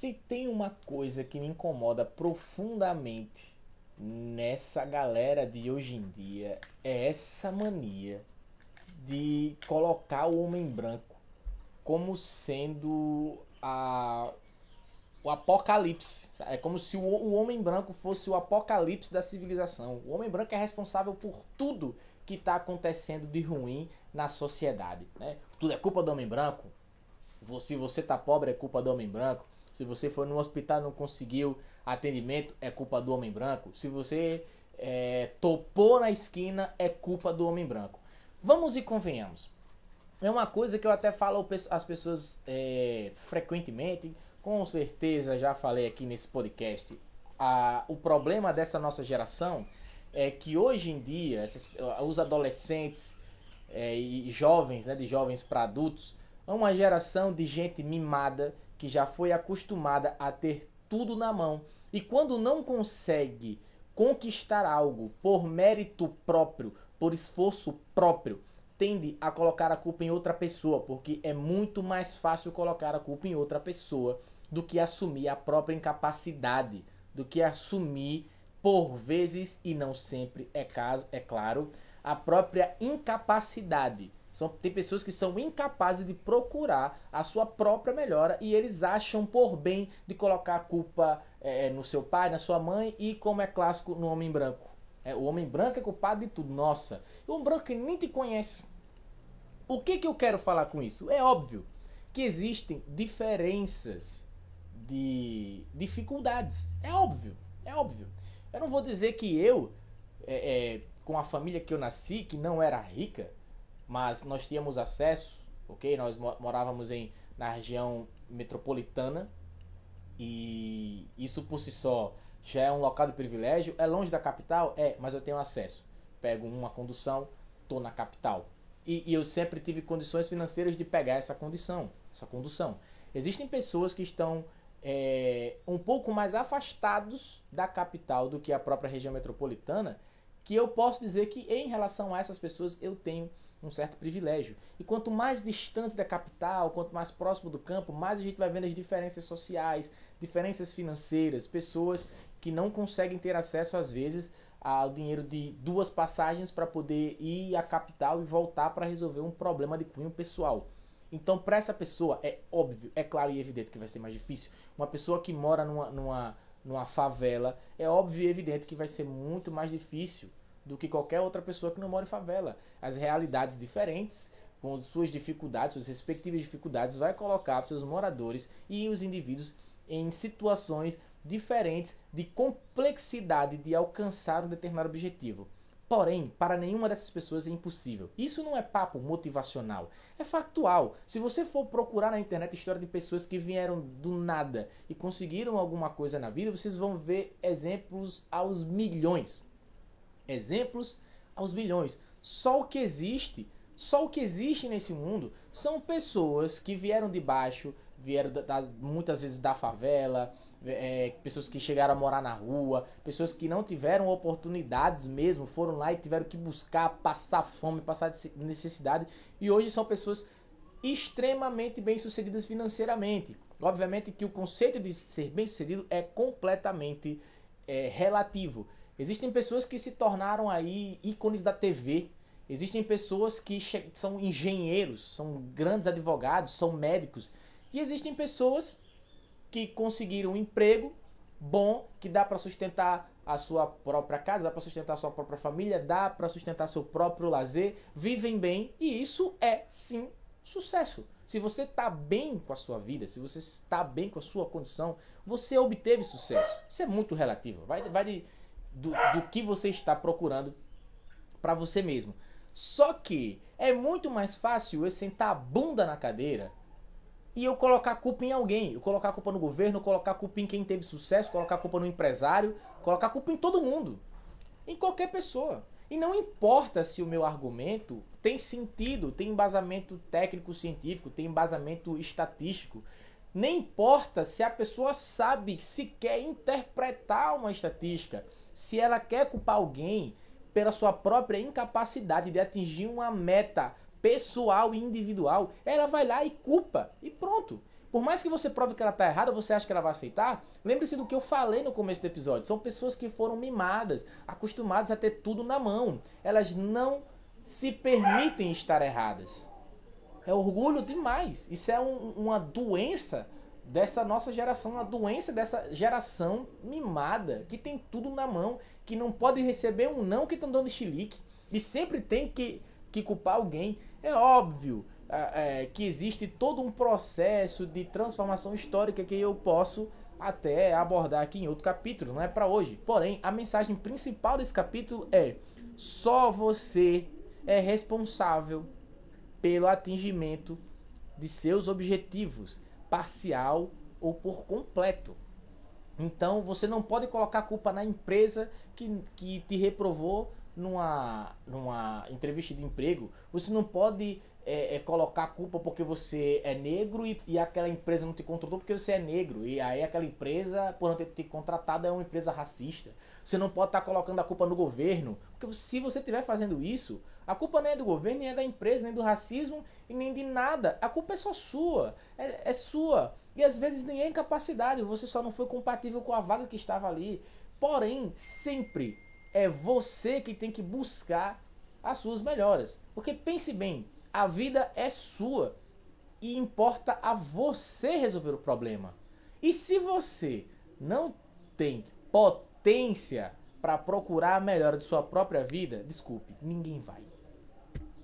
Se tem uma coisa que me incomoda profundamente nessa galera de hoje em dia é essa mania de colocar o homem branco como sendo a o apocalipse. É como se o, o homem branco fosse o apocalipse da civilização. O homem branco é responsável por tudo que está acontecendo de ruim na sociedade. Né? Tudo é culpa do homem branco. Se você tá pobre, é culpa do homem branco. Se você foi no hospital e não conseguiu atendimento, é culpa do homem branco. Se você é, topou na esquina, é culpa do homem branco. Vamos e convenhamos. É uma coisa que eu até falo às pessoas é, frequentemente, com certeza já falei aqui nesse podcast. A, o problema dessa nossa geração é que hoje em dia os adolescentes é, e jovens, né, de jovens para adultos, é uma geração de gente mimada que já foi acostumada a ter tudo na mão e quando não consegue conquistar algo por mérito próprio, por esforço próprio, tende a colocar a culpa em outra pessoa, porque é muito mais fácil colocar a culpa em outra pessoa do que assumir a própria incapacidade, do que assumir por vezes e não sempre é caso, é claro, a própria incapacidade. São, tem pessoas que são incapazes de procurar a sua própria melhora e eles acham por bem de colocar a culpa é, no seu pai, na sua mãe e, como é clássico, no homem branco. É, o homem branco é culpado de tudo. Nossa, o homem branco nem te conhece. O que, que eu quero falar com isso? É óbvio que existem diferenças de dificuldades. É óbvio, é óbvio. Eu não vou dizer que eu, é, é, com a família que eu nasci, que não era rica, mas nós tínhamos acesso, ok? Nós morávamos em, na região metropolitana e isso por si só já é um local de privilégio. É longe da capital? É, mas eu tenho acesso. Pego uma condução, tô na capital. E, e eu sempre tive condições financeiras de pegar essa condição, essa condução. Existem pessoas que estão é, um pouco mais afastados da capital do que a própria região metropolitana, que eu posso dizer que em relação a essas pessoas eu tenho um certo privilégio. E quanto mais distante da capital, quanto mais próximo do campo, mais a gente vai vendo as diferenças sociais, diferenças financeiras, pessoas que não conseguem ter acesso às vezes ao dinheiro de duas passagens para poder ir à capital e voltar para resolver um problema de cunho pessoal. Então, para essa pessoa, é óbvio, é claro e evidente que vai ser mais difícil. Uma pessoa que mora numa, numa, numa favela, é óbvio e evidente que vai ser muito mais difícil do que qualquer outra pessoa que não mora em favela. As realidades diferentes, com suas dificuldades, suas respectivas dificuldades, vai colocar seus moradores e os indivíduos em situações diferentes de complexidade de alcançar um determinado objetivo. Porém, para nenhuma dessas pessoas é impossível. Isso não é papo motivacional, é factual. Se você for procurar na internet história de pessoas que vieram do nada e conseguiram alguma coisa na vida, vocês vão ver exemplos aos milhões. Exemplos aos milhões. Só o que existe, só o que existe nesse mundo são pessoas que vieram de baixo, vieram da, da, muitas vezes da favela, é, pessoas que chegaram a morar na rua, pessoas que não tiveram oportunidades mesmo, foram lá e tiveram que buscar passar fome, passar necessidade, e hoje são pessoas extremamente bem-sucedidas financeiramente. Obviamente que o conceito de ser bem-sucedido é completamente é, relativo. Existem pessoas que se tornaram aí ícones da TV. Existem pessoas que são engenheiros, são grandes advogados, são médicos. E existem pessoas que conseguiram um emprego bom, que dá para sustentar a sua própria casa, dá para sustentar a sua própria família, dá para sustentar seu próprio lazer, vivem bem e isso é sim sucesso. Se você está bem com a sua vida, se você está bem com a sua condição, você obteve sucesso. Isso é muito relativo. Vai, vai de, do, do que você está procurando para você mesmo. Só que é muito mais fácil eu sentar a bunda na cadeira e eu colocar a culpa em alguém. Eu colocar a culpa no governo, colocar a culpa em quem teve sucesso, colocar a culpa no empresário, colocar a culpa em todo mundo. Em qualquer pessoa. E não importa se o meu argumento tem sentido, tem embasamento técnico científico, tem embasamento estatístico. Nem importa se a pessoa sabe se quer interpretar uma estatística, se ela quer culpar alguém pela sua própria incapacidade de atingir uma meta pessoal e individual, ela vai lá e culpa e pronto. Por mais que você prove que ela está errada, você acha que ela vai aceitar? Lembre-se do que eu falei no começo do episódio. São pessoas que foram mimadas, acostumadas a ter tudo na mão. Elas não se permitem estar erradas. É orgulho demais. Isso é um, uma doença dessa nossa geração, uma doença dessa geração mimada, que tem tudo na mão, que não pode receber um não que estão dando chilique e sempre tem que, que culpar alguém. É óbvio é, que existe todo um processo de transformação histórica que eu posso até abordar aqui em outro capítulo, não é para hoje. Porém, a mensagem principal desse capítulo é: só você é responsável pelo atingimento de seus objetivos, parcial ou por completo. Então você não pode colocar a culpa na empresa que, que te reprovou numa, numa entrevista de emprego. Você não pode é, é, colocar a culpa porque você é negro e, e, aquela empresa não te contratou porque você é negro. E aí aquela empresa, por não ter te contratado, é uma empresa racista. Você não pode estar tá colocando a culpa no governo. Porque se você estiver fazendo isso, a culpa não é do governo, nem é da empresa, nem do racismo e nem de nada. A culpa é só sua. É, é sua. E às vezes nem é incapacidade. Você só não foi compatível com a vaga que estava ali. Porém, sempre é você que tem que buscar as suas melhoras. Porque pense bem, a vida é sua e importa a você resolver o problema. E se você não tem potência para procurar a melhora de sua própria vida, desculpe, ninguém vai.